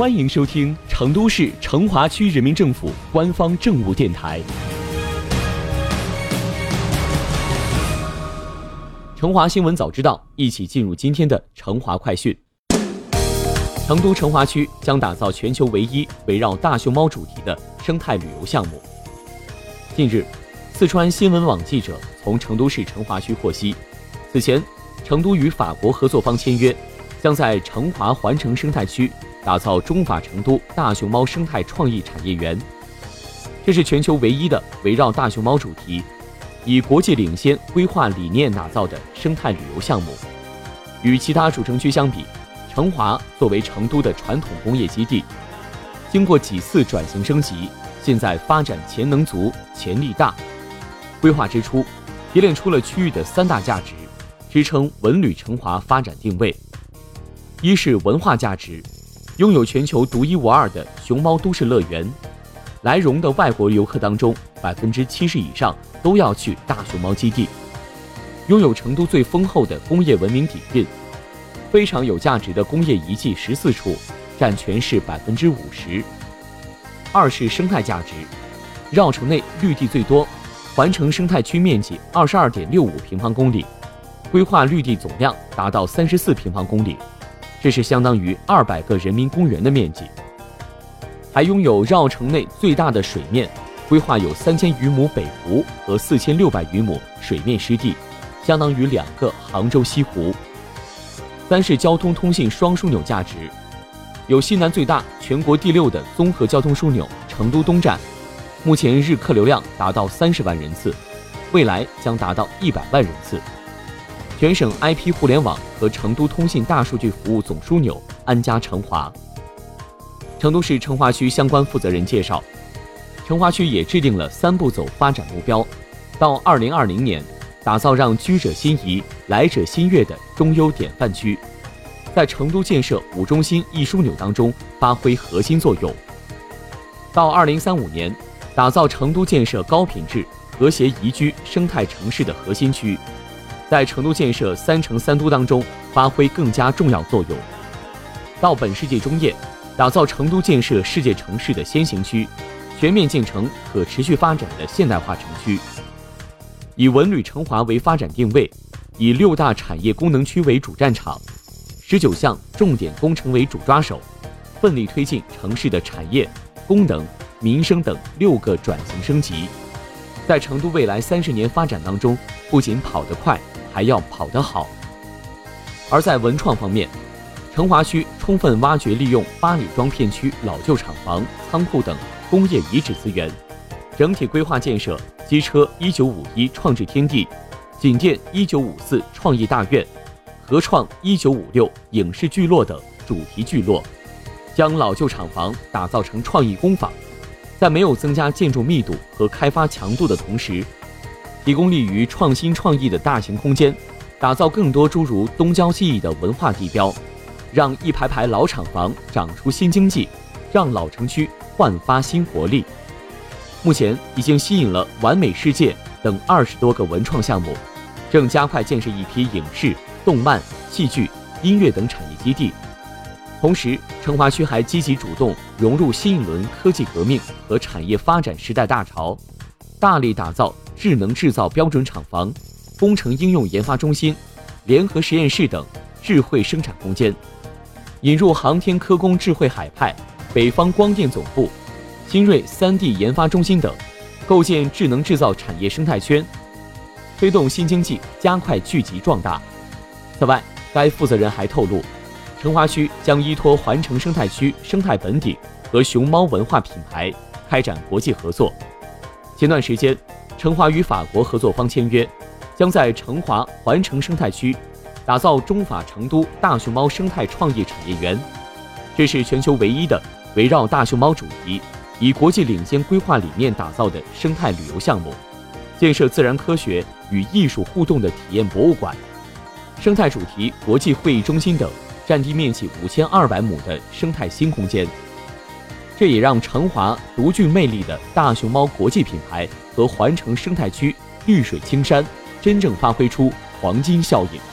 欢迎收听成都市成华区人民政府官方政务电台。成华新闻早知道，一起进入今天的成华快讯。成都成华区将打造全球唯一围绕大熊猫主题的生态旅游项目。近日，四川新闻网记者从成都市成华区获悉，此前，成都与法国合作方签约，将在成华环城生态区打造中法成都大熊猫生态创意产业园。这是全球唯一的围绕大熊猫主题、以国际领先规划理念打造的生态旅游项目。与其他主城区相比，成华作为成都的传统工业基地，经过几次转型升级，现在发展潜能足、潜力大。规划之初，提炼出了区域的三大价值，支撑文旅成华发展定位。一是文化价值，拥有全球独一无二的熊猫都市乐园，来蓉的外国游客当中，百分之七十以上都要去大熊猫基地。拥有成都最丰厚的工业文明底蕴。非常有价值的工业遗迹十四处，占全市百分之五十。二是生态价值，绕城内绿地最多，环城生态区面积二十二点六五平方公里，规划绿地总量达到三十四平方公里，这是相当于二百个人民公园的面积。还拥有绕城内最大的水面，规划有三千余亩北湖和四千六百余亩水面湿地，相当于两个杭州西湖。三是交通通信双枢纽价值，有西南最大、全国第六的综合交通枢纽成都东站，目前日客流量达到三十万人次，未来将达到一百万人次。全省 IP 互联网和成都通信大数据服务总枢纽安家成华。成都市成华区相关负责人介绍，成华区也制定了三步走发展目标，到二零二零年。打造让居者心仪、来者心悦的中优典范区，在成都建设五中心一枢纽当中发挥核心作用。到二零三五年，打造成都建设高品质、和谐宜居生态城市的核心区，在成都建设三城三都当中发挥更加重要作用。到本世纪中叶，打造成都建设世界城市的先行区，全面建成可持续发展的现代化城区。以文旅成华为发展定位，以六大产业功能区为主战场，十九项重点工程为主抓手，奋力推进城市的产业、功能、民生等六个转型升级，在成都未来三十年发展当中，不仅跑得快，还要跑得好。而在文创方面，成华区充分挖掘利用八里庄片区老旧厂房、仓库等工业遗址资源，整体规划建设。机车一九五一创智天地，锦店一九五四创意大院，合创一九五六影视聚落等主题聚落，将老旧厂房打造成创意工坊，在没有增加建筑密度和开发强度的同时，提供利于创新创意的大型空间，打造更多诸如东郊记忆的文化地标，让一排排老厂房长出新经济，让老城区焕发新活力。目前已经吸引了完美世界等二十多个文创项目，正加快建设一批影视、动漫、戏剧、音乐等产业基地。同时，成华区还积极主动融入新一轮科技革命和产业发展时代大潮，大力打造智能制造标准厂房、工程应用研发中心、联合实验室等智慧生产空间，引入航天科工智慧海派、北方光电总部。新锐 3D 研发中心等，构建智能制造产业生态圈，推动新经济加快聚集壮大。此外，该负责人还透露，成华区将依托环城生态区生态本底和熊猫文化品牌，开展国际合作。前段时间，成华与法国合作方签约，将在成华环城生态区打造中法成都大熊猫生态创意产业园，这是全球唯一的围绕大熊猫主题。以国际领先规划理念打造的生态旅游项目，建设自然科学与艺术互动的体验博物馆、生态主题国际会议中心等占地面积五千二百亩的生态新空间。这也让成华独具魅力的大熊猫国际品牌和环城生态区绿水青山真正发挥出黄金效应。